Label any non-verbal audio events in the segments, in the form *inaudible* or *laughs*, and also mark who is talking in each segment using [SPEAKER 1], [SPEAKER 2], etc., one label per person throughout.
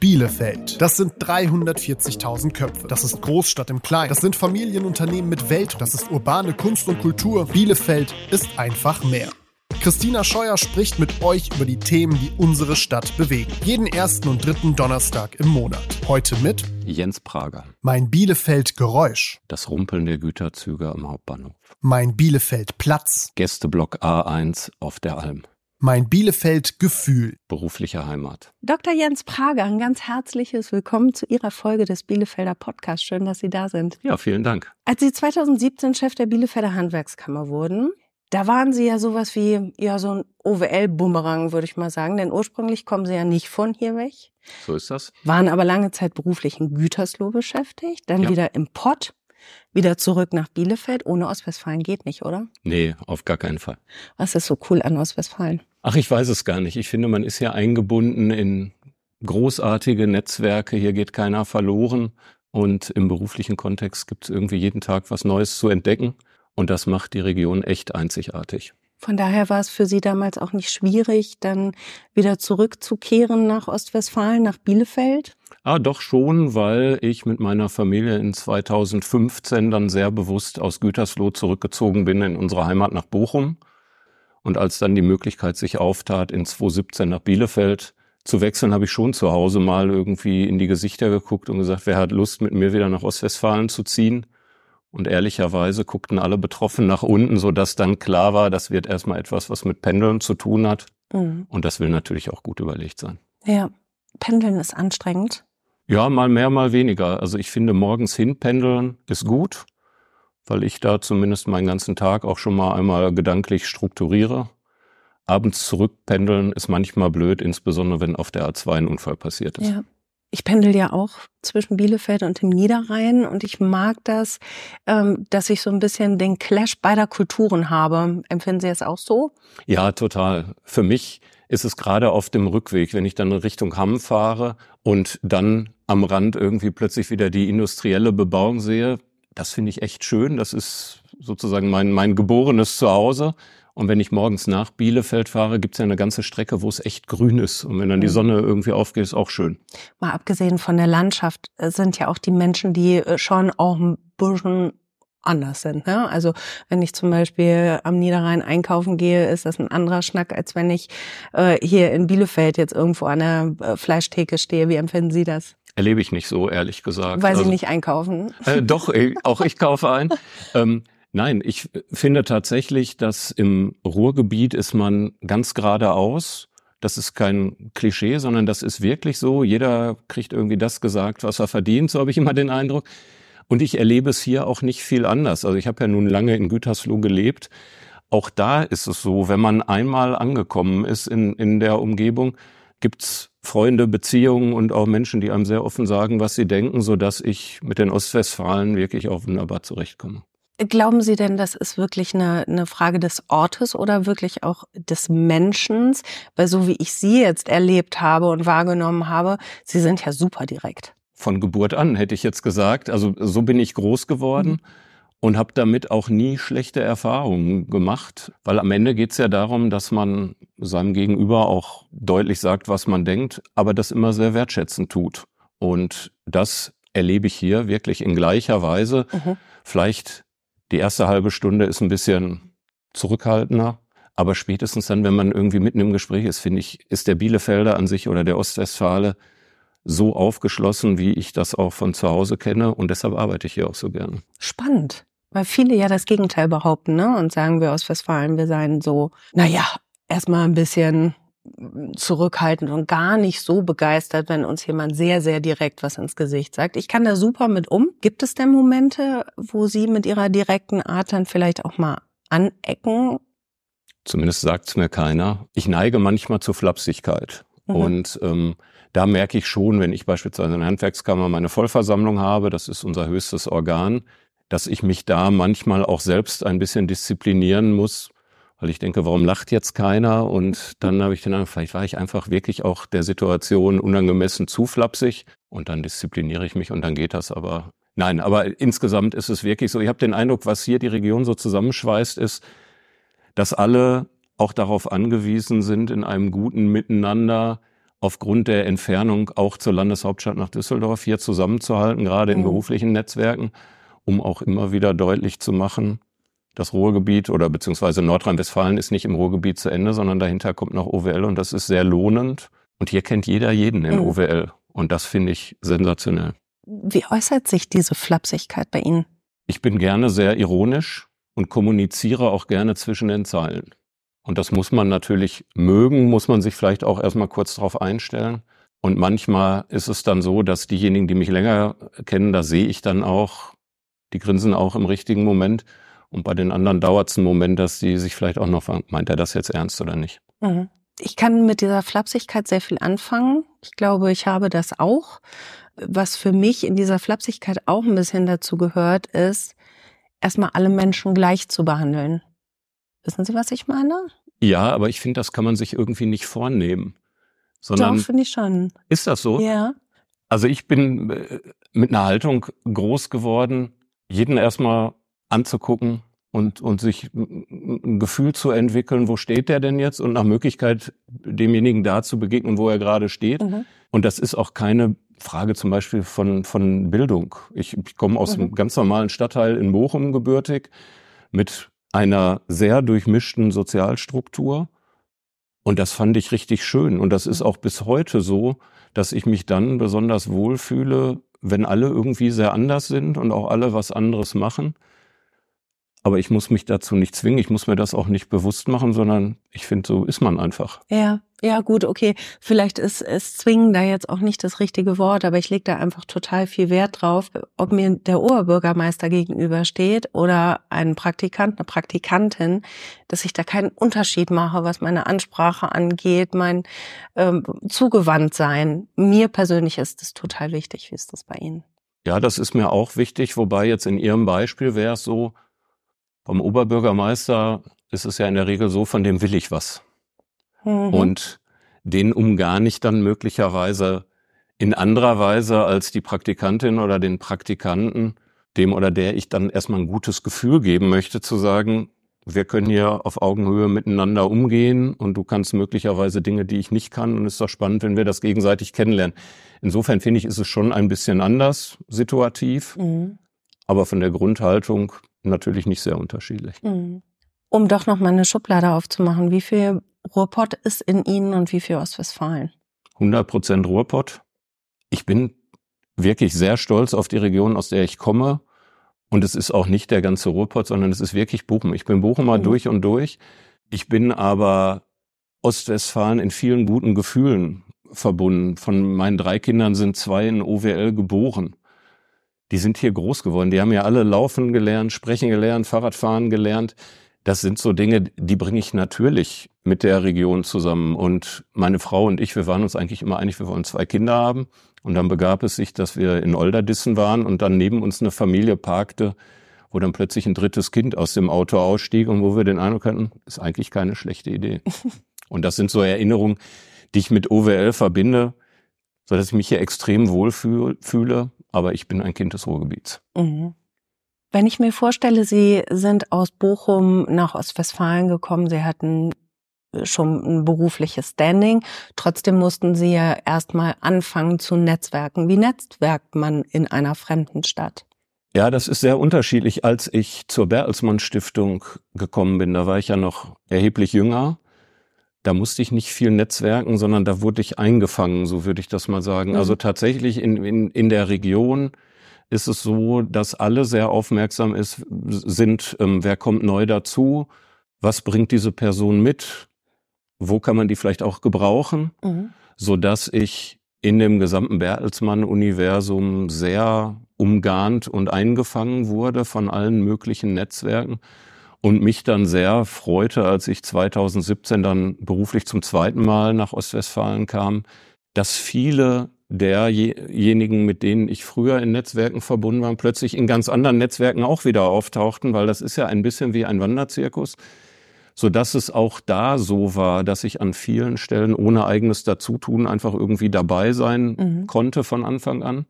[SPEAKER 1] Bielefeld. Das sind 340.000 Köpfe. Das ist Großstadt im Kleinen. Das sind Familienunternehmen mit Welt. Das ist urbane Kunst und Kultur. Bielefeld ist einfach mehr. Christina Scheuer spricht mit euch über die Themen, die unsere Stadt bewegen. Jeden ersten und dritten Donnerstag im Monat. Heute mit
[SPEAKER 2] Jens Prager.
[SPEAKER 1] Mein Bielefeld Geräusch.
[SPEAKER 2] Das Rumpeln der Güterzüge am Hauptbahnhof.
[SPEAKER 1] Mein Bielefeld Platz.
[SPEAKER 2] Gästeblock A1 auf der Alm.
[SPEAKER 1] Mein Bielefeld Gefühl.
[SPEAKER 2] Berufliche Heimat.
[SPEAKER 3] Dr. Jens Prager, ein ganz herzliches Willkommen zu Ihrer Folge des Bielefelder Podcasts. Schön, dass Sie da sind.
[SPEAKER 2] Ja, vielen Dank.
[SPEAKER 3] Als Sie 2017 Chef der Bielefelder Handwerkskammer wurden, da waren Sie ja sowas wie, ja, so ein OWL-Bumerang, würde ich mal sagen. Denn ursprünglich kommen Sie ja nicht von hier weg.
[SPEAKER 2] So ist das.
[SPEAKER 3] Waren aber lange Zeit beruflich in Gütersloh beschäftigt, dann ja. wieder im Pott, wieder zurück nach Bielefeld. Ohne Ostwestfalen geht nicht, oder?
[SPEAKER 2] Nee, auf gar keinen Fall.
[SPEAKER 3] Was ist so cool an Ostwestfalen?
[SPEAKER 2] Ach, ich weiß es gar nicht. Ich finde, man ist ja eingebunden in großartige Netzwerke. Hier geht keiner verloren. Und im beruflichen Kontext gibt es irgendwie jeden Tag was Neues zu entdecken. Und das macht die Region echt einzigartig.
[SPEAKER 3] Von daher war es für Sie damals auch nicht schwierig, dann wieder zurückzukehren nach Ostwestfalen, nach Bielefeld?
[SPEAKER 2] Ah, doch schon, weil ich mit meiner Familie in 2015 dann sehr bewusst aus Gütersloh zurückgezogen bin in unsere Heimat nach Bochum. Und als dann die Möglichkeit sich auftat, in 2017 nach Bielefeld zu wechseln, habe ich schon zu Hause mal irgendwie in die Gesichter geguckt und gesagt, wer hat Lust, mit mir wieder nach Ostwestfalen zu ziehen? Und ehrlicherweise guckten alle Betroffen nach unten, so dass dann klar war, das wird erstmal etwas, was mit Pendeln zu tun hat. Mhm. Und das will natürlich auch gut überlegt sein.
[SPEAKER 3] Ja, Pendeln ist anstrengend.
[SPEAKER 2] Ja, mal mehr, mal weniger. Also ich finde, morgens hinpendeln ist gut weil ich da zumindest meinen ganzen Tag auch schon mal einmal gedanklich strukturiere. Abends zurückpendeln ist manchmal blöd, insbesondere wenn auf der A2 ein Unfall passiert ist.
[SPEAKER 3] Ja. Ich pendel ja auch zwischen Bielefeld und dem Niederrhein und ich mag das, ähm, dass ich so ein bisschen den Clash beider Kulturen habe. Empfinden Sie es auch so?
[SPEAKER 2] Ja, total. Für mich ist es gerade auf dem Rückweg, wenn ich dann Richtung Hamm fahre und dann am Rand irgendwie plötzlich wieder die industrielle Bebauung sehe, das finde ich echt schön. Das ist sozusagen mein, mein geborenes Zuhause. Und wenn ich morgens nach Bielefeld fahre, gibt es ja eine ganze Strecke, wo es echt grün ist. Und wenn dann die mhm. Sonne irgendwie aufgeht, ist auch schön.
[SPEAKER 3] Mal abgesehen von der Landschaft äh, sind ja auch die Menschen, die äh, schon auch ein bisschen anders sind. Ne? Also wenn ich zum Beispiel am Niederrhein einkaufen gehe, ist das ein anderer Schnack, als wenn ich äh, hier in Bielefeld jetzt irgendwo an der äh, Fleischtheke stehe. Wie empfinden Sie das?
[SPEAKER 2] Erlebe ich nicht so, ehrlich gesagt.
[SPEAKER 3] Weil Sie also, nicht einkaufen?
[SPEAKER 2] Äh, doch, auch ich *laughs* kaufe ein. ähm, nein, ich finde tatsächlich, dass im Ruhrgebiet ist man ganz geradeaus. Das ist kein Klischee, sondern das ist wirklich so. Jeder kriegt irgendwie das gesagt, was er verdient, so habe ich immer den Eindruck. Und ich erlebe es hier auch nicht viel anders. Also ich habe ja nun lange in Gütersloh gelebt. Auch da ist es so, wenn man einmal angekommen ist in, in der Umgebung, gibt's Freunde, Beziehungen und auch Menschen, die einem sehr offen sagen, was sie denken, so dass ich mit den Ostwestfalen wirklich auch wunderbar zurechtkomme.
[SPEAKER 3] Glauben Sie denn, das ist wirklich eine, eine Frage des Ortes oder wirklich auch des Menschen? Weil so wie ich Sie jetzt erlebt habe und wahrgenommen habe, Sie sind ja super direkt.
[SPEAKER 2] Von Geburt an hätte ich jetzt gesagt. Also so bin ich groß geworden. Mhm und habe damit auch nie schlechte Erfahrungen gemacht, weil am Ende geht es ja darum, dass man seinem Gegenüber auch deutlich sagt, was man denkt, aber das immer sehr wertschätzend tut. Und das erlebe ich hier wirklich in gleicher Weise. Mhm. Vielleicht die erste halbe Stunde ist ein bisschen zurückhaltender, aber spätestens dann, wenn man irgendwie mitten im Gespräch ist, finde ich, ist der Bielefelder an sich oder der Ostwestfale so aufgeschlossen, wie ich das auch von zu Hause kenne und deshalb arbeite ich hier auch so gerne.
[SPEAKER 3] Spannend. Weil viele ja das Gegenteil behaupten, ne? Und sagen wir aus Westfalen, wir seien so, naja, erstmal ein bisschen zurückhaltend und gar nicht so begeistert, wenn uns jemand sehr, sehr direkt was ins Gesicht sagt. Ich kann da super mit um. Gibt es denn Momente, wo Sie mit Ihrer direkten Art dann vielleicht auch mal anecken?
[SPEAKER 2] Zumindest sagt es mir keiner. Ich neige manchmal zur Flapsigkeit. Mhm. Und ähm, da merke ich schon, wenn ich beispielsweise in der Handwerkskammer meine Vollversammlung habe, das ist unser höchstes Organ, dass ich mich da manchmal auch selbst ein bisschen disziplinieren muss, weil ich denke, warum lacht jetzt keiner? Und dann habe ich den Eindruck, vielleicht war ich einfach wirklich auch der Situation unangemessen zu flapsig und dann diszipliniere ich mich und dann geht das aber. Nein, aber insgesamt ist es wirklich so. Ich habe den Eindruck, was hier die Region so zusammenschweißt, ist, dass alle auch darauf angewiesen sind, in einem guten Miteinander aufgrund der Entfernung auch zur Landeshauptstadt nach Düsseldorf hier zusammenzuhalten, gerade in
[SPEAKER 3] Mhm.
[SPEAKER 2] beruflichen Netzwerken, um auch immer wieder deutlich zu machen, das Ruhrgebiet oder beziehungsweise Nordrhein-Westfalen ist nicht im Ruhrgebiet zu Ende, sondern dahinter kommt noch OWL und das ist sehr lohnend. Und hier kennt jeder jeden in
[SPEAKER 3] Mhm.
[SPEAKER 2] OWL. Und das finde ich sensationell.
[SPEAKER 3] Wie äußert sich diese Flapsigkeit bei Ihnen?
[SPEAKER 2] Ich bin gerne sehr ironisch und kommuniziere auch gerne zwischen den Zeilen. Und das muss man natürlich mögen, muss man sich vielleicht auch erstmal kurz darauf einstellen. Und manchmal ist es dann so, dass diejenigen, die mich länger kennen, da sehe ich dann auch, die grinsen auch im richtigen Moment. Und bei den anderen dauert es einen Moment, dass die sich vielleicht auch noch fragen, meint er das jetzt ernst oder nicht?
[SPEAKER 3] Mhm. Ich kann mit dieser Flapsigkeit sehr viel anfangen. Ich glaube, ich habe das auch. Was für mich in dieser Flapsigkeit auch ein bisschen dazu gehört, ist, erstmal alle Menschen gleich zu behandeln. Wissen Sie, was ich meine?
[SPEAKER 2] Ja, aber ich finde, das kann man sich irgendwie nicht vornehmen.
[SPEAKER 3] Doch,
[SPEAKER 2] Sondern
[SPEAKER 3] finde ich schon.
[SPEAKER 2] ist das so?
[SPEAKER 3] Ja.
[SPEAKER 2] Also ich bin äh, mit einer Haltung groß geworden, jeden erstmal anzugucken und, und sich ein Gefühl zu entwickeln, wo steht der denn jetzt und nach Möglichkeit demjenigen da zu begegnen, wo er gerade steht.
[SPEAKER 3] Mhm.
[SPEAKER 2] Und das ist auch keine Frage zum Beispiel von, von Bildung. Ich, ich komme aus
[SPEAKER 3] Mhm.
[SPEAKER 2] einem ganz normalen Stadtteil in Bochum gebürtig mit einer sehr durchmischten Sozialstruktur. Und das fand ich richtig schön. Und das ist auch bis heute so, dass ich mich dann besonders wohlfühle, wenn alle irgendwie sehr anders sind und auch alle was anderes machen. Aber ich muss mich dazu nicht zwingen, ich muss mir das auch nicht bewusst machen, sondern ich finde, so ist man einfach.
[SPEAKER 3] Ja, ja, gut, okay. Vielleicht ist es zwingen da jetzt auch nicht das richtige Wort, aber ich lege da einfach total viel Wert drauf, ob mir der Oberbürgermeister gegenübersteht oder ein Praktikant, eine Praktikantin, dass ich da keinen Unterschied mache, was meine Ansprache angeht, mein ähm, Zugewandtsein. Mir persönlich ist das total wichtig. Wie ist das bei Ihnen?
[SPEAKER 2] Ja, das ist mir auch wichtig, wobei jetzt in Ihrem Beispiel wäre es so, beim Oberbürgermeister ist es ja in der Regel so, von dem will ich was.
[SPEAKER 3] Mhm.
[SPEAKER 2] Und den umgarne ich dann möglicherweise in anderer Weise als die Praktikantin oder den Praktikanten, dem oder der ich dann erstmal ein gutes Gefühl geben möchte, zu sagen, wir können hier auf Augenhöhe miteinander umgehen und du kannst möglicherweise Dinge, die ich nicht kann und es ist doch spannend, wenn wir das gegenseitig kennenlernen. Insofern finde ich, ist es schon ein bisschen anders situativ,
[SPEAKER 3] Mhm.
[SPEAKER 2] aber von der Grundhaltung natürlich nicht sehr unterschiedlich.
[SPEAKER 3] Mhm. Um doch noch mal eine Schublade aufzumachen, wie viel Ruhrpott ist in Ihnen und wie viel Ostwestfalen?
[SPEAKER 2] 100 Prozent Ruhrpott. Ich bin wirklich sehr stolz auf die Region, aus der ich komme. Und es ist auch nicht der ganze Ruhrpott, sondern es ist wirklich Bochum. Ich bin Bochumer
[SPEAKER 3] Mhm.
[SPEAKER 2] durch und durch. Ich bin aber Ostwestfalen in vielen guten Gefühlen verbunden. Von meinen drei Kindern sind zwei in OWL geboren. Die sind hier groß geworden. Die haben ja alle laufen gelernt, sprechen gelernt, Fahrradfahren gelernt. Das sind so Dinge, die bringe ich natürlich mit der Region zusammen. Und meine Frau und ich, wir waren uns eigentlich immer einig, wir wollen zwei Kinder haben. Und dann begab es sich, dass wir in Olderdissen waren und dann neben uns eine Familie parkte, wo dann plötzlich ein drittes Kind aus dem Auto ausstieg und wo wir den Eindruck hatten, ist eigentlich keine schlechte Idee. *laughs* und das sind so Erinnerungen, die ich mit OWL verbinde, so dass ich mich hier extrem wohl fühl- fühle. Aber ich bin ein Kind des Ruhrgebiets.
[SPEAKER 3] Mhm. Wenn ich mir vorstelle, Sie sind aus Bochum nach Ostwestfalen gekommen, Sie hatten schon ein berufliches Standing, trotzdem mussten Sie ja erstmal anfangen zu netzwerken. Wie netzwerkt man in einer fremden Stadt?
[SPEAKER 2] Ja, das ist sehr unterschiedlich. Als ich zur Bertelsmann Stiftung gekommen bin, da war ich ja noch erheblich jünger. Da musste ich nicht viel netzwerken, sondern da wurde ich eingefangen, so würde ich das mal sagen.
[SPEAKER 3] Mhm.
[SPEAKER 2] Also tatsächlich in, in, in der Region ist es so, dass alle sehr aufmerksam ist, sind, ähm, wer kommt neu dazu, was bringt diese Person mit, wo kann man die vielleicht auch gebrauchen
[SPEAKER 3] Mhm.
[SPEAKER 2] so dass ich in dem gesamten Bertelsmann-Universum sehr umgarnt und eingefangen wurde von allen möglichen Netzwerken und mich dann sehr freute, als ich 2017 dann beruflich zum zweiten Mal nach Ostwestfalen kam, dass viele derjenigen, mit denen ich früher in Netzwerken verbunden war, plötzlich in ganz anderen Netzwerken auch wieder auftauchten, weil das ist ja ein bisschen wie ein Wanderzirkus so dass es auch da so war, dass ich an vielen Stellen ohne eigenes Dazutun einfach irgendwie dabei sein
[SPEAKER 3] Mhm.
[SPEAKER 2] konnte von Anfang an.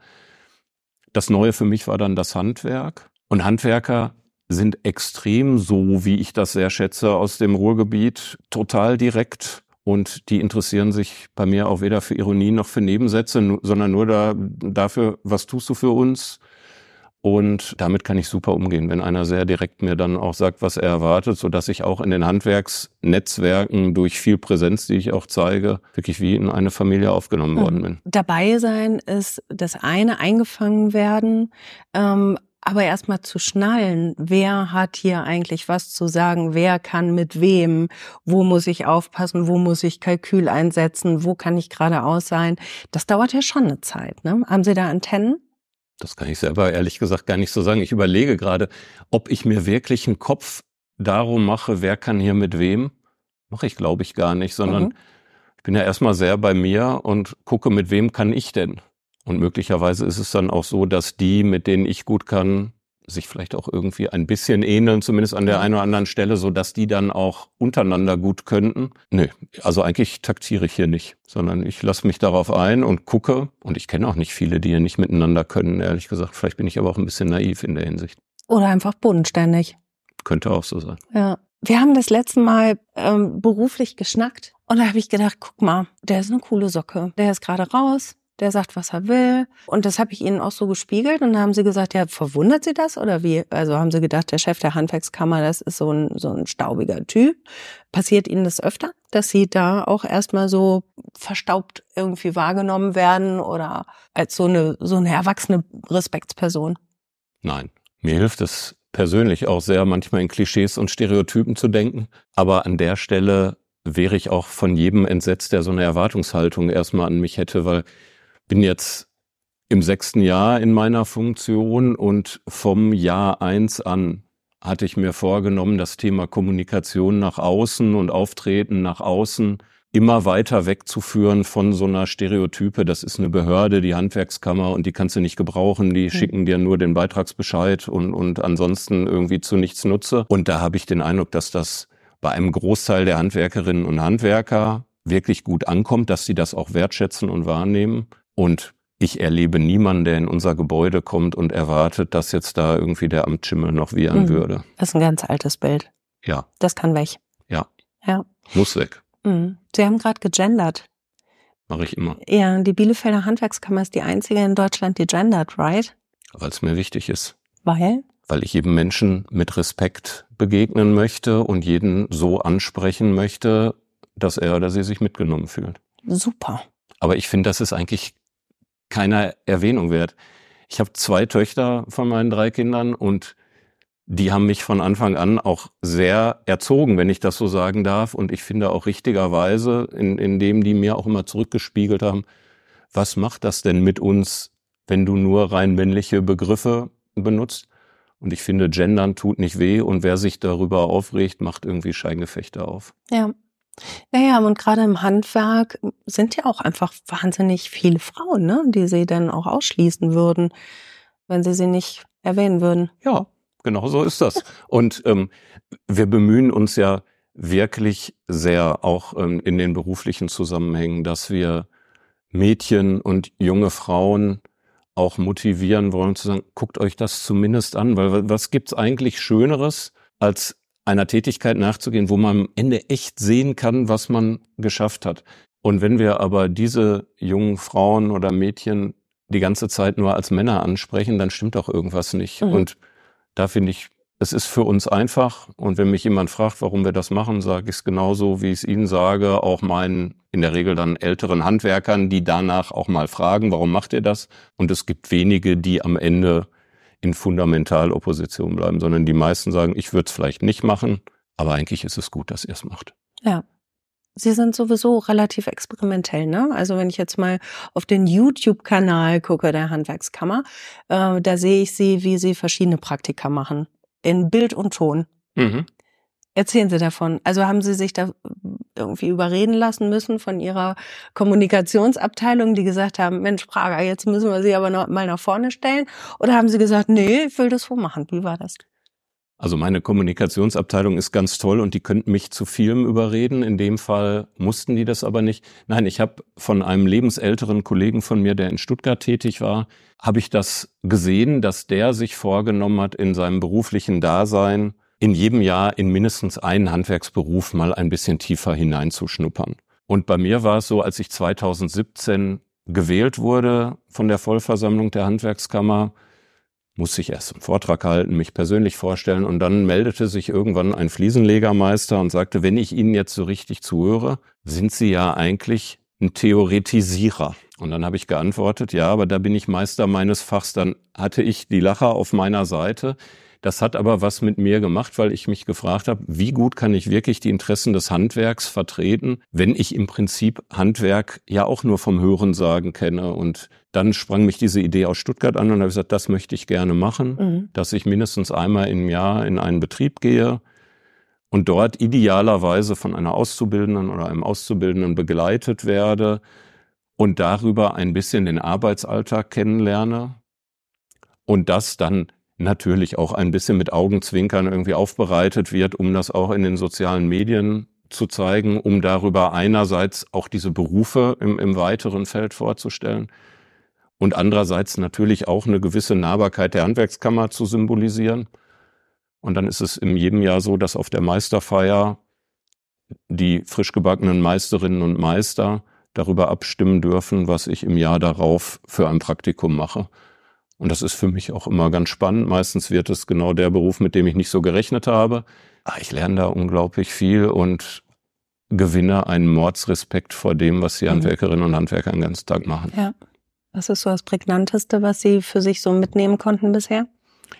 [SPEAKER 2] Das Neue für mich war dann das Handwerk. Und Handwerker sind extrem so, wie ich das sehr schätze, aus dem Ruhrgebiet total direkt Und die interessieren sich bei mir auch weder für Ironie noch für Nebensätze, sondern nur da, dafür, was tust du für uns? Und damit kann ich super umgehen, wenn einer sehr direkt mir dann auch sagt, was er erwartet, so dass ich auch in den Handwerksnetzwerken durch viel Präsenz, die ich auch zeige, wirklich wie in eine Familie aufgenommen mhm. worden bin.
[SPEAKER 3] Dabei sein ist das eine, eingefangen werden, ähm, aber erstmal zu schnallen, wer hat hier eigentlich was zu sagen, wer kann mit wem, wo muss ich aufpassen, wo muss ich Kalkül einsetzen, wo kann ich geradeaus sein, das dauert ja schon eine Zeit. Ne? Haben Sie da Antennen?
[SPEAKER 2] Das kann ich selber ehrlich gesagt gar nicht so sagen. Ich überlege gerade, ob ich mir wirklich einen Kopf darum mache, wer kann hier mit wem. Mache ich, glaube ich, gar nicht, sondern mhm. ich bin ja erstmal sehr bei mir und gucke, mit wem kann ich denn. Und möglicherweise ist es dann auch so, dass die, mit denen ich gut kann, sich vielleicht auch irgendwie ein bisschen ähneln, zumindest an der einen oder anderen Stelle, so dass die dann auch untereinander gut könnten. Nö, also eigentlich taktiere ich hier nicht, sondern ich lasse mich darauf ein und gucke. Und ich kenne auch nicht viele, die hier nicht miteinander können, ehrlich gesagt. Vielleicht bin ich aber auch ein bisschen naiv in der Hinsicht.
[SPEAKER 3] Oder einfach bodenständig.
[SPEAKER 2] Könnte auch so sein.
[SPEAKER 3] Ja. Wir haben das letzte Mal ähm, beruflich geschnackt und da habe ich gedacht, guck mal, der ist eine coole Socke. Der ist gerade raus, der sagt, was er will. Und das habe ich ihnen auch so gespiegelt. Und dann haben sie gesagt, ja, verwundert sie das oder wie? Also haben sie gedacht, der Chef der Handwerkskammer, das ist so ein, so ein staubiger Typ. Passiert ihnen das öfter, dass sie da auch erstmal so verstaubt irgendwie wahrgenommen werden oder als so eine, so eine erwachsene Respektsperson?
[SPEAKER 2] Nein. Mir hilft es persönlich auch sehr, manchmal in Klischees und Stereotypen zu denken. Aber an der Stelle wäre ich auch von jedem entsetzt, der so eine Erwartungshaltung erstmal an mich hätte, weil bin jetzt im sechsten Jahr in meiner Funktion und vom Jahr eins an hatte ich mir vorgenommen, das Thema Kommunikation nach außen und Auftreten nach außen immer weiter wegzuführen von so einer Stereotype. Das ist eine Behörde, die Handwerkskammer und die kannst du nicht gebrauchen. Die mhm. schicken dir nur den Beitragsbescheid und, und ansonsten irgendwie zu nichts nutze. Und da habe ich den Eindruck, dass das bei einem Großteil der Handwerkerinnen und Handwerker wirklich gut ankommt, dass sie das auch wertschätzen und wahrnehmen. Und ich erlebe niemanden, der in unser Gebäude kommt und erwartet, dass jetzt da irgendwie der Amtsschimmel noch wiehern mhm. würde.
[SPEAKER 3] Das ist ein ganz altes Bild.
[SPEAKER 2] Ja.
[SPEAKER 3] Das kann weg.
[SPEAKER 2] Ja.
[SPEAKER 3] Ja.
[SPEAKER 2] Muss weg.
[SPEAKER 3] Mhm. Sie haben gerade gegendert.
[SPEAKER 2] Mache ich immer.
[SPEAKER 3] Ja, die Bielefelder Handwerkskammer ist die einzige in Deutschland, die gendert, right?
[SPEAKER 2] Weil es mir wichtig ist.
[SPEAKER 3] Weil?
[SPEAKER 2] Weil ich jedem Menschen mit Respekt begegnen möchte und jeden so ansprechen möchte, dass er oder sie sich mitgenommen fühlt.
[SPEAKER 3] Super.
[SPEAKER 2] Aber ich finde, das ist eigentlich keiner Erwähnung wert. Ich habe zwei Töchter von meinen drei Kindern und die haben mich von Anfang an auch sehr erzogen, wenn ich das so sagen darf. Und ich finde auch richtigerweise, in, indem die mir auch immer zurückgespiegelt haben, was macht das denn mit uns, wenn du nur rein männliche Begriffe benutzt? Und ich finde, Gendern tut nicht weh und wer sich darüber aufregt, macht irgendwie Scheingefechte auf.
[SPEAKER 3] Ja, naja, und gerade im Handwerk sind ja auch einfach wahnsinnig viele Frauen, ne, die sie dann auch ausschließen würden, wenn sie sie nicht erwähnen würden.
[SPEAKER 2] Ja, genau so ist das. Und ähm, wir bemühen uns ja wirklich sehr, auch ähm, in den beruflichen Zusammenhängen, dass wir Mädchen und junge Frauen auch motivieren wollen zu sagen, guckt euch das zumindest an, weil was gibt's eigentlich Schöneres, als einer Tätigkeit nachzugehen, wo man am Ende echt sehen kann, was man geschafft hat. Und wenn wir aber diese jungen Frauen oder Mädchen die ganze Zeit nur als Männer ansprechen, dann stimmt auch irgendwas nicht. Mhm. Und da finde ich, es ist für uns einfach. Und wenn mich jemand fragt, warum wir das machen, sage ich es genauso, wie ich es Ihnen sage, auch meinen in der Regel dann älteren Handwerkern, die danach auch mal fragen, warum macht ihr das? Und es gibt wenige, die am Ende in Fundamentalopposition bleiben, sondern die meisten sagen, ich würde es vielleicht nicht machen, aber eigentlich ist es gut, dass ihr es macht.
[SPEAKER 3] Ja. Sie sind sowieso relativ experimentell, ne? Also wenn ich jetzt mal auf den YouTube-Kanal gucke der Handwerkskammer, äh, da sehe ich Sie, wie Sie verschiedene Praktika machen. In Bild und Ton. Mhm. Erzählen Sie davon. Also haben Sie sich da irgendwie überreden lassen müssen von Ihrer Kommunikationsabteilung, die gesagt haben, Mensch, Prager, jetzt müssen wir Sie aber noch mal nach vorne stellen? Oder haben Sie gesagt, nee, ich will das so machen? Wie war das?
[SPEAKER 2] Also meine Kommunikationsabteilung ist ganz toll und die könnten mich zu vielem überreden. In dem Fall mussten die das aber nicht. Nein, ich habe von einem lebensälteren Kollegen von mir, der in Stuttgart tätig war, habe ich das gesehen, dass der sich vorgenommen hat, in seinem beruflichen Dasein in jedem Jahr in mindestens einen Handwerksberuf mal ein bisschen tiefer hineinzuschnuppern. Und bei mir war es so, als ich 2017 gewählt wurde von der Vollversammlung der Handwerkskammer, musste ich erst einen Vortrag halten, mich persönlich vorstellen und dann meldete sich irgendwann ein Fliesenlegermeister und sagte, wenn ich Ihnen jetzt so richtig zuhöre, sind Sie ja eigentlich ein Theoretisierer. Und dann habe ich geantwortet, ja, aber da bin ich Meister meines Fachs. Dann hatte ich die Lacher auf meiner Seite. Das hat aber was mit mir gemacht, weil ich mich gefragt habe, wie gut kann ich wirklich die Interessen des Handwerks vertreten, wenn ich im Prinzip Handwerk ja auch nur vom Hörensagen kenne. Und dann sprang mich diese Idee aus Stuttgart an und habe gesagt, das möchte ich gerne machen, mhm. dass ich mindestens einmal im Jahr in einen Betrieb gehe und dort idealerweise von einer Auszubildenden oder einem Auszubildenden begleitet werde und darüber ein bisschen den Arbeitsalltag kennenlerne und das dann natürlich auch ein bisschen mit Augenzwinkern irgendwie aufbereitet wird, um das auch in den sozialen Medien zu zeigen, um darüber einerseits auch diese Berufe im, im weiteren Feld vorzustellen und andererseits natürlich auch eine gewisse Nahbarkeit der Handwerkskammer zu symbolisieren. Und dann ist es in jedem Jahr so, dass auf der Meisterfeier die frisch gebackenen Meisterinnen und Meister darüber abstimmen dürfen, was ich im Jahr darauf für ein Praktikum mache. Und das ist für mich auch immer ganz spannend. Meistens wird es genau der Beruf, mit dem ich nicht so gerechnet habe. Aber ah, ich lerne da unglaublich viel und gewinne einen Mordsrespekt vor dem, was die mhm. Handwerkerinnen und Handwerker den ganzen Tag machen.
[SPEAKER 3] Ja. Was ist so das Prägnanteste, was Sie für sich so mitnehmen konnten bisher?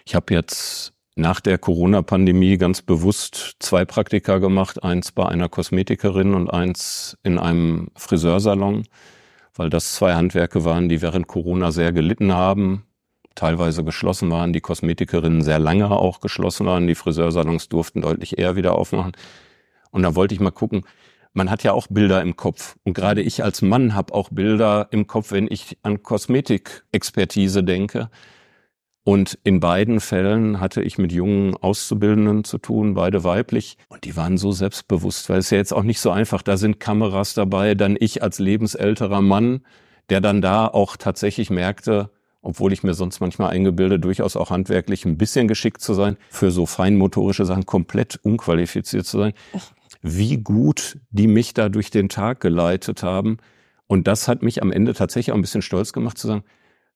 [SPEAKER 2] Ich habe jetzt nach der Corona-Pandemie ganz bewusst zwei Praktika gemacht, eins bei einer Kosmetikerin und eins in einem Friseursalon, weil das zwei Handwerke waren, die während Corona sehr gelitten haben teilweise geschlossen waren, die Kosmetikerinnen sehr lange auch geschlossen waren, die Friseursalons durften deutlich eher wieder aufmachen. Und da wollte ich mal gucken, man hat ja auch Bilder im Kopf. Und gerade ich als Mann habe auch Bilder im Kopf, wenn ich an Kosmetikexpertise denke. Und in beiden Fällen hatte ich mit jungen Auszubildenden zu tun, beide weiblich. Und die waren so selbstbewusst, weil es ja jetzt auch nicht so einfach, da sind Kameras dabei, dann ich als lebensälterer Mann, der dann da auch tatsächlich merkte, obwohl ich mir sonst manchmal eingebilde, durchaus auch handwerklich ein bisschen geschickt zu sein, für so feinmotorische Sachen komplett unqualifiziert zu sein, wie gut die mich da durch den Tag geleitet haben. Und das hat mich am Ende tatsächlich auch ein bisschen stolz gemacht zu sagen,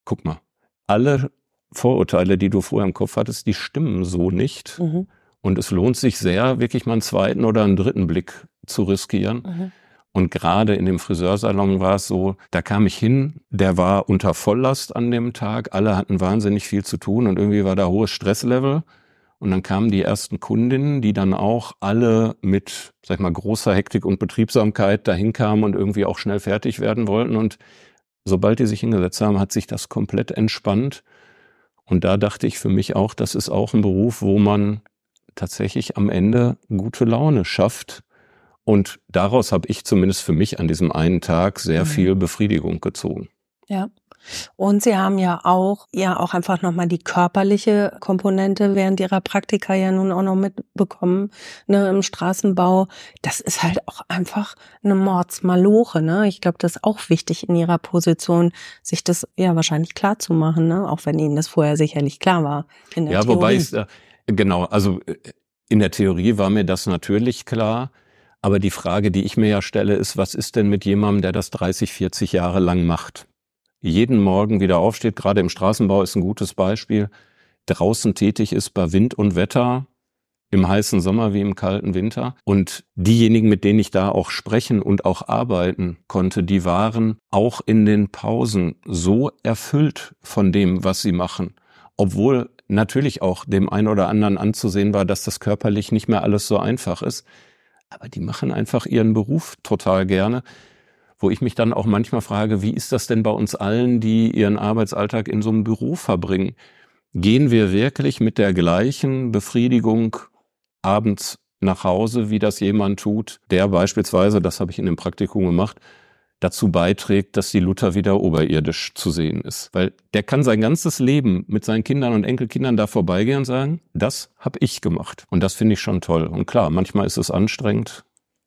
[SPEAKER 2] guck mal, alle Vorurteile, die du vorher im Kopf hattest, die stimmen so nicht. Mhm. Und es lohnt sich sehr, wirklich mal einen zweiten oder einen dritten Blick zu riskieren. Mhm. Und gerade in dem Friseursalon war es so, da kam ich hin, der war unter Volllast an dem Tag, alle hatten wahnsinnig viel zu tun und irgendwie war da hohes Stresslevel. Und dann kamen die ersten Kundinnen, die dann auch alle mit, sag ich mal, großer Hektik und Betriebsamkeit dahin kamen und irgendwie auch schnell fertig werden wollten. Und sobald die sich hingesetzt haben, hat sich das komplett entspannt. Und da dachte ich für mich auch, das ist auch ein Beruf, wo man tatsächlich am Ende gute Laune schafft und daraus habe ich zumindest für mich an diesem einen Tag sehr mhm. viel Befriedigung gezogen.
[SPEAKER 3] Ja. Und Sie haben ja auch, ja auch einfach nochmal die körperliche Komponente während Ihrer Praktika ja nun auch noch mitbekommen, ne, im Straßenbau. Das ist halt auch einfach eine Mordsmaloche, ne. Ich glaube, das ist auch wichtig in Ihrer Position, sich das ja wahrscheinlich klar zu machen, ne, auch wenn Ihnen das vorher sicherlich klar war.
[SPEAKER 2] ja, Theorie. wobei ich, äh, genau, also äh, in der Theorie war mir das natürlich klar. Aber die Frage, die ich mir ja stelle, ist, was ist denn mit jemandem, der das 30, 40 Jahre lang macht? Jeden Morgen wieder aufsteht, gerade im Straßenbau ist ein gutes Beispiel, draußen tätig ist bei Wind und Wetter, im heißen Sommer wie im kalten Winter. Und diejenigen, mit denen ich da auch sprechen und auch arbeiten konnte, die waren auch in den Pausen so erfüllt von dem, was sie machen. Obwohl natürlich auch dem einen oder anderen anzusehen war, dass das körperlich nicht mehr alles so einfach ist aber die machen einfach ihren Beruf total gerne. Wo ich mich dann auch manchmal frage, wie ist das denn bei uns allen, die ihren Arbeitsalltag in so einem Büro verbringen? Gehen wir wirklich mit der gleichen Befriedigung abends nach Hause, wie das jemand tut, der beispielsweise, das habe ich in dem Praktikum gemacht, dazu beiträgt, dass die Luther wieder oberirdisch zu sehen ist. Weil der kann sein ganzes Leben mit seinen Kindern und Enkelkindern da vorbeigehen und sagen, das habe ich gemacht. Und das finde ich schon toll. Und klar, manchmal ist es anstrengend,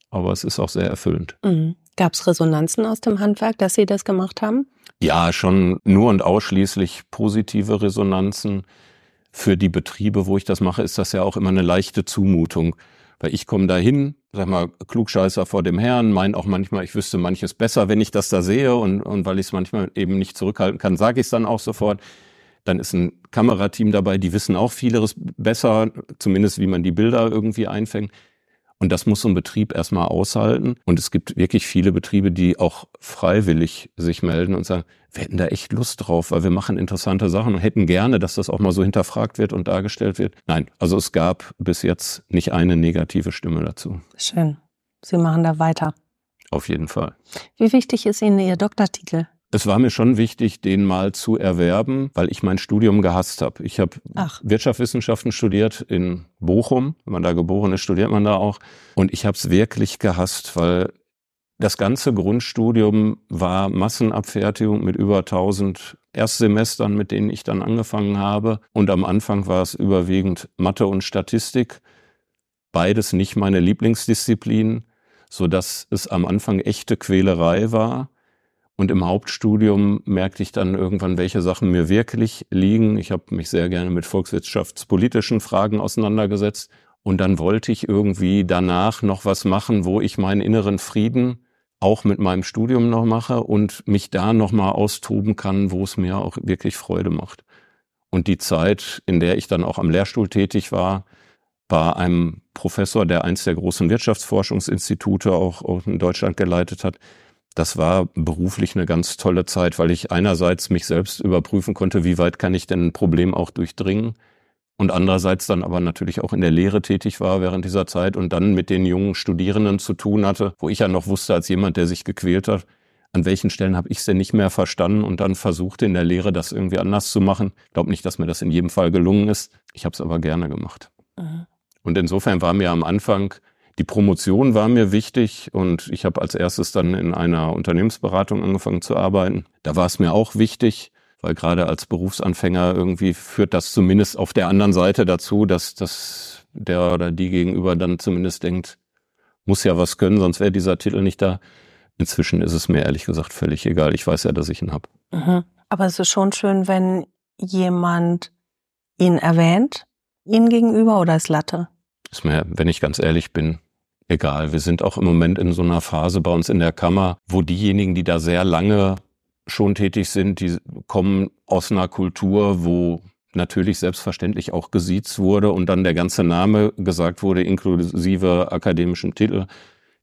[SPEAKER 2] aber es ist auch sehr erfüllend.
[SPEAKER 3] Mhm. Gab es Resonanzen aus dem Handwerk, dass Sie das gemacht haben?
[SPEAKER 2] Ja, schon nur und ausschließlich positive Resonanzen. Für die Betriebe, wo ich das mache, ist das ja auch immer eine leichte Zumutung Weil ich komme dahin, sag mal, Klugscheißer vor dem Herrn, mein auch manchmal, ich wüsste manches besser, wenn ich das da sehe und, und weil ich es manchmal eben nicht zurückhalten kann, sage ich es dann auch sofort. Dann ist ein Kamerateam dabei, die wissen auch vieles besser, zumindest wie man die Bilder irgendwie einfängt. Und das muss so ein Betrieb erstmal aushalten. Und es gibt wirklich viele Betriebe, die auch freiwillig sich melden und sagen, wir hätten da echt Lust drauf, weil wir machen interessante Sachen und hätten gerne, dass das auch mal so hinterfragt wird und dargestellt wird. Nein, also es gab bis jetzt nicht eine negative Stimme dazu.
[SPEAKER 3] Schön. Sie machen da weiter.
[SPEAKER 2] Auf jeden Fall.
[SPEAKER 3] Wie wichtig ist Ihnen Ihr Doktortitel?
[SPEAKER 2] Es war mir schon wichtig, den mal zu erwerben, weil ich mein Studium gehasst habe. Ich habe Wirtschaftswissenschaften studiert in Bochum. Wenn man da geboren ist, studiert man da auch. Und ich habe es wirklich gehasst, weil das ganze Grundstudium war Massenabfertigung mit über 1000 Erstsemestern, mit denen ich dann angefangen habe. Und am Anfang war es überwiegend Mathe und Statistik. Beides nicht meine Lieblingsdisziplinen, so dass es am Anfang echte Quälerei war. Und im Hauptstudium merkte ich dann irgendwann, welche Sachen mir wirklich liegen. Ich habe mich sehr gerne mit volkswirtschaftspolitischen Fragen auseinandergesetzt. Und dann wollte ich irgendwie danach noch was machen, wo ich meinen inneren Frieden auch mit meinem Studium noch mache und mich da noch mal austoben kann, wo es mir auch wirklich Freude macht. Und die Zeit, in der ich dann auch am Lehrstuhl tätig war, bei einem Professor, der eins der großen Wirtschaftsforschungsinstitute auch in Deutschland geleitet hat, das war beruflich eine ganz tolle Zeit, weil ich einerseits mich selbst überprüfen konnte, wie weit kann ich denn ein Problem auch durchdringen und andererseits dann aber natürlich auch in der Lehre tätig war während dieser Zeit und dann mit den jungen Studierenden zu tun hatte, wo ich ja noch wusste als jemand, der sich gequält hat, an welchen Stellen habe ich es denn nicht mehr verstanden und dann versuchte in der Lehre das irgendwie anders zu machen. Ich glaube nicht, dass mir das in jedem Fall gelungen ist. Ich habe es aber gerne gemacht. Mhm. Und insofern war mir am Anfang die Promotion war mir wichtig und ich habe als erstes dann in einer Unternehmensberatung angefangen zu arbeiten. Da war es mir auch wichtig, weil gerade als Berufsanfänger irgendwie führt das zumindest auf der anderen Seite dazu, dass, dass der oder die gegenüber dann zumindest denkt, muss ja was können, sonst wäre dieser Titel nicht da. Inzwischen ist es mir ehrlich gesagt völlig egal. Ich weiß ja, dass ich ihn habe.
[SPEAKER 3] Mhm. Aber es ist schon schön, wenn jemand ihn erwähnt, Ihnen gegenüber oder ist Latte?
[SPEAKER 2] Ist mir, wenn ich ganz ehrlich bin, egal. Wir sind auch im Moment in so einer Phase bei uns in der Kammer, wo diejenigen, die da sehr lange schon tätig sind, die kommen aus einer Kultur, wo natürlich selbstverständlich auch gesiezt wurde und dann der ganze Name gesagt wurde, inklusive akademischen Titel.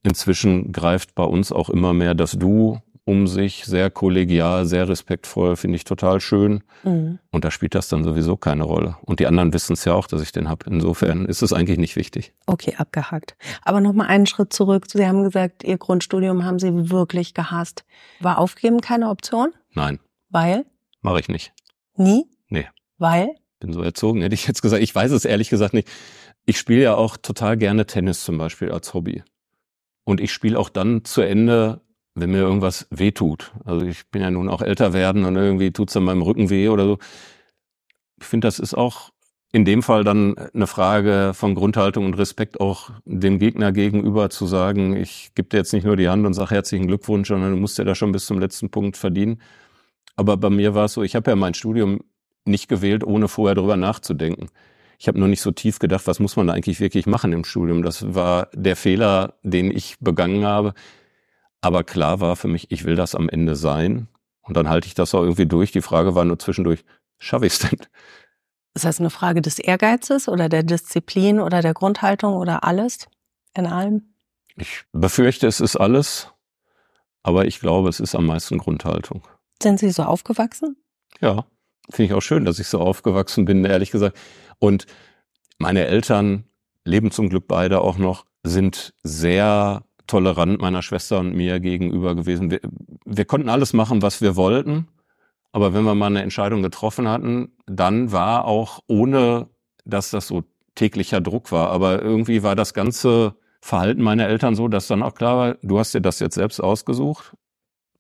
[SPEAKER 2] Inzwischen greift bei uns auch immer mehr das Du um sich, sehr kollegial, sehr respektvoll, finde ich total schön. Mhm. Und da spielt das dann sowieso keine Rolle. Und die anderen wissen es ja auch, dass ich den habe. Insofern ist es eigentlich nicht wichtig.
[SPEAKER 3] Okay, abgehakt. Aber nochmal einen Schritt zurück. Sie haben gesagt, Ihr Grundstudium haben Sie wirklich gehasst. War Aufgeben keine Option?
[SPEAKER 2] Nein.
[SPEAKER 3] Weil?
[SPEAKER 2] Mache ich nicht.
[SPEAKER 3] Nie?
[SPEAKER 2] Nee.
[SPEAKER 3] Weil?
[SPEAKER 2] Bin so erzogen, hätte ich jetzt gesagt. Ich weiß es ehrlich gesagt nicht. Ich spiele ja auch total gerne Tennis zum Beispiel als Hobby. Und ich spiele auch dann zu Ende wenn mir irgendwas wehtut. Also ich bin ja nun auch älter werden und irgendwie tut's an meinem Rücken weh oder so. Ich finde, das ist auch in dem Fall dann eine Frage von Grundhaltung und Respekt auch dem Gegner gegenüber zu sagen, ich gebe dir jetzt nicht nur die Hand und sage herzlichen Glückwunsch, sondern du musst ja da schon bis zum letzten Punkt verdienen. Aber bei mir war es so, ich habe ja mein Studium nicht gewählt, ohne vorher drüber nachzudenken. Ich habe nur nicht so tief gedacht, was muss man da eigentlich wirklich machen im Studium. Das war der Fehler, den ich begangen habe. Aber klar war für mich, ich will das am Ende sein. Und dann halte ich das auch irgendwie durch. Die Frage war nur zwischendurch, schaffe ich es denn?
[SPEAKER 3] Ist das eine Frage des Ehrgeizes oder der Disziplin oder der Grundhaltung oder alles in allem?
[SPEAKER 2] Ich befürchte, es ist alles, aber ich glaube, es ist am meisten Grundhaltung.
[SPEAKER 3] Sind Sie so aufgewachsen?
[SPEAKER 2] Ja, finde ich auch schön, dass ich so aufgewachsen bin, ehrlich gesagt. Und meine Eltern leben zum Glück beide auch noch, sind sehr tolerant meiner Schwester und mir gegenüber gewesen. Wir, wir konnten alles machen, was wir wollten. Aber wenn wir mal eine Entscheidung getroffen hatten, dann war auch ohne, dass das so täglicher Druck war. Aber irgendwie war das ganze Verhalten meiner Eltern so, dass dann auch klar war, du hast dir das jetzt selbst ausgesucht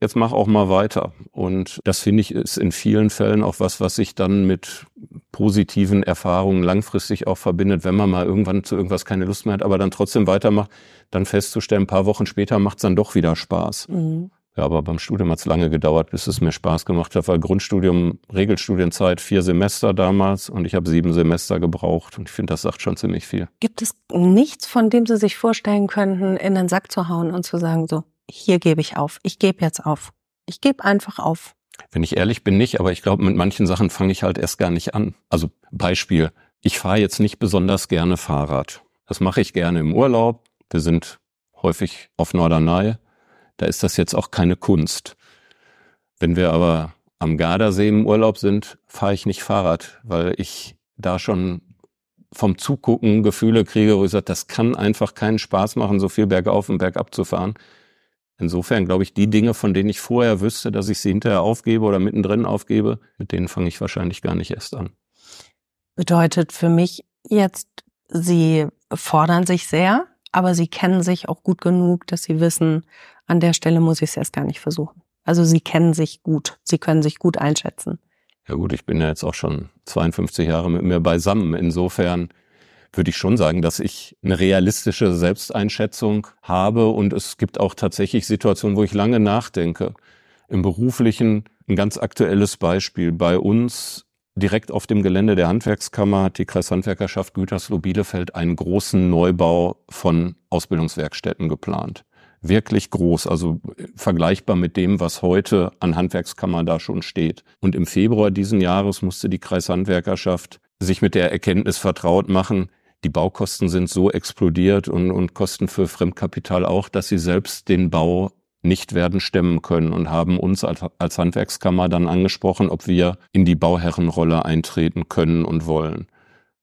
[SPEAKER 2] jetzt mach auch mal weiter. Und das finde ich ist in vielen Fällen auch was, was sich dann mit positiven Erfahrungen langfristig auch verbindet, wenn man mal irgendwann zu irgendwas keine Lust mehr hat, aber dann trotzdem weitermacht, dann festzustellen, ein paar Wochen später macht es dann doch wieder Spaß. Mhm. Ja, aber beim Studium hat es lange gedauert, bis es mir Spaß gemacht hat, weil Grundstudium, Regelstudienzeit, vier Semester damals und ich habe sieben Semester gebraucht und ich finde, das sagt schon ziemlich viel.
[SPEAKER 3] Gibt es nichts, von dem Sie sich vorstellen könnten, in den Sack zu hauen und zu sagen, so, hier gebe ich auf, ich gebe jetzt auf, ich gebe einfach auf?
[SPEAKER 2] Wenn ich ehrlich bin, nicht, aber ich glaube, mit manchen Sachen fange ich halt erst gar nicht an. Also Beispiel, ich fahre jetzt nicht besonders gerne Fahrrad. Das mache ich gerne im Urlaub. Wir sind häufig auf Norderney da ist das jetzt auch keine Kunst. Wenn wir aber am Gardasee im Urlaub sind, fahre ich nicht Fahrrad, weil ich da schon vom Zugucken Gefühle kriege, wo ich sage, das kann einfach keinen Spaß machen, so viel bergauf und bergab zu fahren. Insofern glaube ich, die Dinge, von denen ich vorher wüsste, dass ich sie hinterher aufgebe oder mittendrin aufgebe, mit denen fange ich wahrscheinlich gar nicht erst an.
[SPEAKER 3] Bedeutet für mich jetzt, Sie fordern sich sehr, aber Sie kennen sich auch gut genug, dass Sie wissen, an der Stelle muss ich es erst gar nicht versuchen. Also sie kennen sich gut, sie können sich gut einschätzen.
[SPEAKER 2] Ja gut, ich bin ja jetzt auch schon 52 Jahre mit mir beisammen. Insofern würde ich schon sagen, dass ich eine realistische Selbsteinschätzung habe und es gibt auch tatsächlich Situationen, wo ich lange nachdenke. Im beruflichen ein ganz aktuelles Beispiel. Bei uns direkt auf dem Gelände der Handwerkskammer hat die Kreishandwerkerschaft Gütersloh Bielefeld einen großen Neubau von Ausbildungswerkstätten geplant wirklich groß, also vergleichbar mit dem, was heute an Handwerkskammer da schon steht. Und im Februar diesen Jahres musste die Kreishandwerkerschaft sich mit der Erkenntnis vertraut machen, die Baukosten sind so explodiert und, und Kosten für Fremdkapital auch, dass sie selbst den Bau nicht werden stemmen können und haben uns als, als Handwerkskammer dann angesprochen, ob wir in die Bauherrenrolle eintreten können und wollen.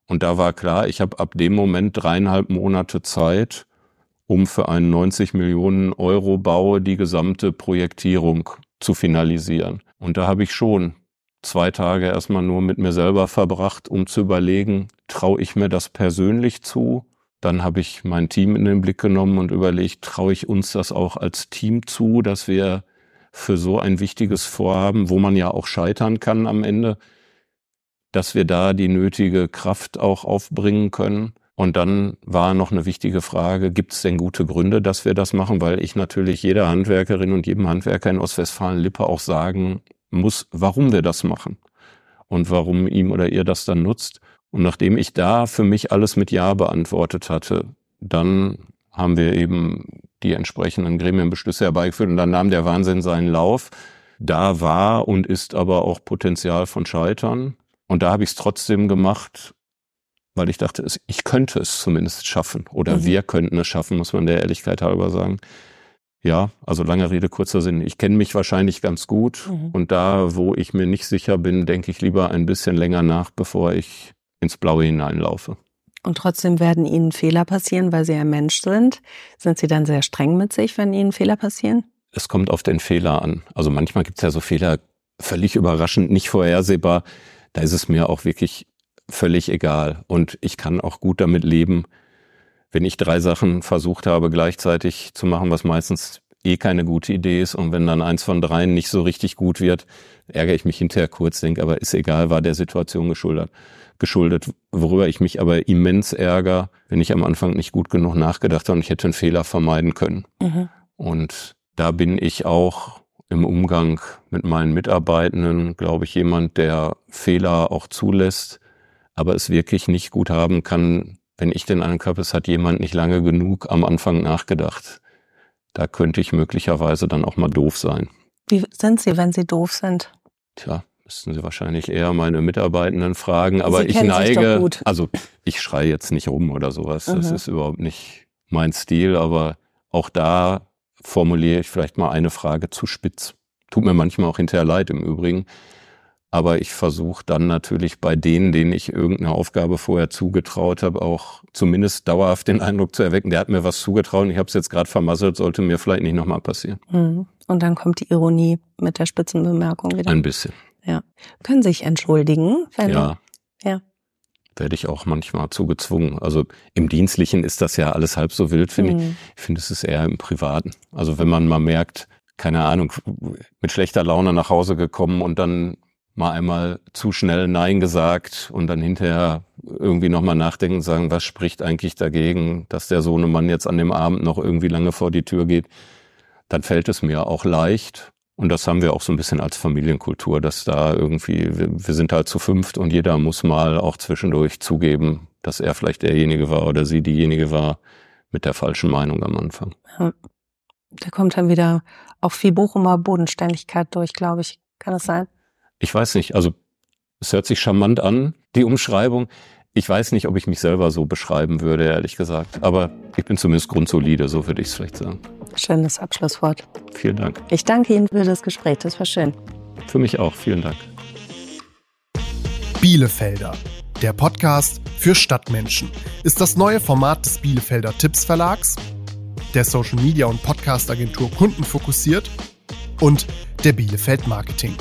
[SPEAKER 2] Und da war klar, ich habe ab dem Moment dreieinhalb Monate Zeit, um für einen 90 Millionen Euro Bau die gesamte Projektierung zu finalisieren. Und da habe ich schon zwei Tage erstmal nur mit mir selber verbracht, um zu überlegen, traue ich mir das persönlich zu? Dann habe ich mein Team in den Blick genommen und überlegt, traue ich uns das auch als Team zu, dass wir für so ein wichtiges Vorhaben, wo man ja auch scheitern kann am Ende, dass wir da die nötige Kraft auch aufbringen können. Und dann war noch eine wichtige Frage, gibt es denn gute Gründe, dass wir das machen? Weil ich natürlich jeder Handwerkerin und jedem Handwerker in Ostwestfalen-Lippe auch sagen muss, warum wir das machen und warum ihm oder ihr das dann nutzt. Und nachdem ich da für mich alles mit Ja beantwortet hatte, dann haben wir eben die entsprechenden Gremienbeschlüsse herbeigeführt und dann nahm der Wahnsinn seinen Lauf. Da war und ist aber auch Potenzial von Scheitern. Und da habe ich es trotzdem gemacht, weil ich dachte, ich könnte es zumindest schaffen oder mhm. wir könnten es schaffen, muss man der Ehrlichkeit halber sagen. Ja, also lange Rede, kurzer Sinn. Ich kenne mich wahrscheinlich ganz gut mhm. und da, wo ich mir nicht sicher bin, denke ich lieber ein bisschen länger nach, bevor ich ins Blaue hineinlaufe.
[SPEAKER 3] Und trotzdem werden Ihnen Fehler passieren, weil Sie ein Mensch sind. Sind Sie dann sehr streng mit sich, wenn Ihnen Fehler passieren?
[SPEAKER 2] Es kommt auf den Fehler an. Also manchmal gibt es ja so Fehler, völlig überraschend, nicht vorhersehbar. Da ist es mir auch wirklich völlig egal. Und ich kann auch gut damit leben, wenn ich drei Sachen versucht habe gleichzeitig zu machen, was meistens eh keine gute Idee ist. Und wenn dann eins von dreien nicht so richtig gut wird, ärgere ich mich hinterher kurz, denke, aber ist egal, war der Situation geschuldet. geschuldet. Worüber ich mich aber immens ärgere, wenn ich am Anfang nicht gut genug nachgedacht habe und ich hätte einen Fehler vermeiden können. Mhm. Und da bin ich auch im Umgang mit meinen Mitarbeitenden, glaube ich, jemand, der Fehler auch zulässt, aber es wirklich nicht gut haben kann, wenn ich den Eindruck habe, es hat jemand nicht lange genug am Anfang nachgedacht. Da könnte ich möglicherweise dann auch mal doof sein.
[SPEAKER 3] Wie sind Sie, wenn Sie doof sind?
[SPEAKER 2] Tja, müssten Sie wahrscheinlich eher meine Mitarbeitenden fragen, aber ich neige, also ich schreie jetzt nicht rum oder sowas. Mhm. Das ist überhaupt nicht mein Stil, aber auch da formuliere ich vielleicht mal eine Frage zu spitz. Tut mir manchmal auch hinterher leid im Übrigen. Aber ich versuche dann natürlich bei denen, denen ich irgendeine Aufgabe vorher zugetraut habe, auch zumindest dauerhaft den Eindruck zu erwecken, der hat mir was zugetraut und ich habe es jetzt gerade vermasselt, sollte mir vielleicht nicht nochmal passieren.
[SPEAKER 3] Mhm. Und dann kommt die Ironie mit der Spitzenbemerkung wieder.
[SPEAKER 2] Ein bisschen.
[SPEAKER 3] Ja. Können sich entschuldigen?
[SPEAKER 2] Wenn ja. Ja. Werde ich auch manchmal zugezwungen. Also im Dienstlichen ist das ja alles halb so wild, finde mhm. ich. Ich finde, es ist eher im Privaten. Also wenn man mal merkt, keine Ahnung, mit schlechter Laune nach Hause gekommen und dann mal einmal zu schnell Nein gesagt und dann hinterher irgendwie nochmal nachdenken und sagen, was spricht eigentlich dagegen, dass der Sohnemann jetzt an dem Abend noch irgendwie lange vor die Tür geht, dann fällt es mir auch leicht. Und das haben wir auch so ein bisschen als Familienkultur, dass da irgendwie, wir, wir sind halt zu fünft und jeder muss mal auch zwischendurch zugeben, dass er vielleicht derjenige war oder sie diejenige war mit der falschen Meinung am Anfang.
[SPEAKER 3] Da kommt dann wieder auch viel Bochumer Bodenständigkeit durch, glaube ich. Kann das sein?
[SPEAKER 2] Ich weiß nicht. Also es hört sich charmant an, die Umschreibung. Ich weiß nicht, ob ich mich selber so beschreiben würde, ehrlich gesagt. Aber ich bin zumindest grundsolide, so würde ich es vielleicht sagen.
[SPEAKER 3] Schönes Abschlusswort.
[SPEAKER 2] Vielen Dank.
[SPEAKER 3] Ich danke Ihnen für das Gespräch. Das war schön.
[SPEAKER 2] Für mich auch. Vielen Dank.
[SPEAKER 1] Bielefelder. Der Podcast für Stadtmenschen ist das neue Format des Bielefelder Tipps Verlags, der Social Media und Podcast Agentur Kunden fokussiert und der Bielefeld Marketing.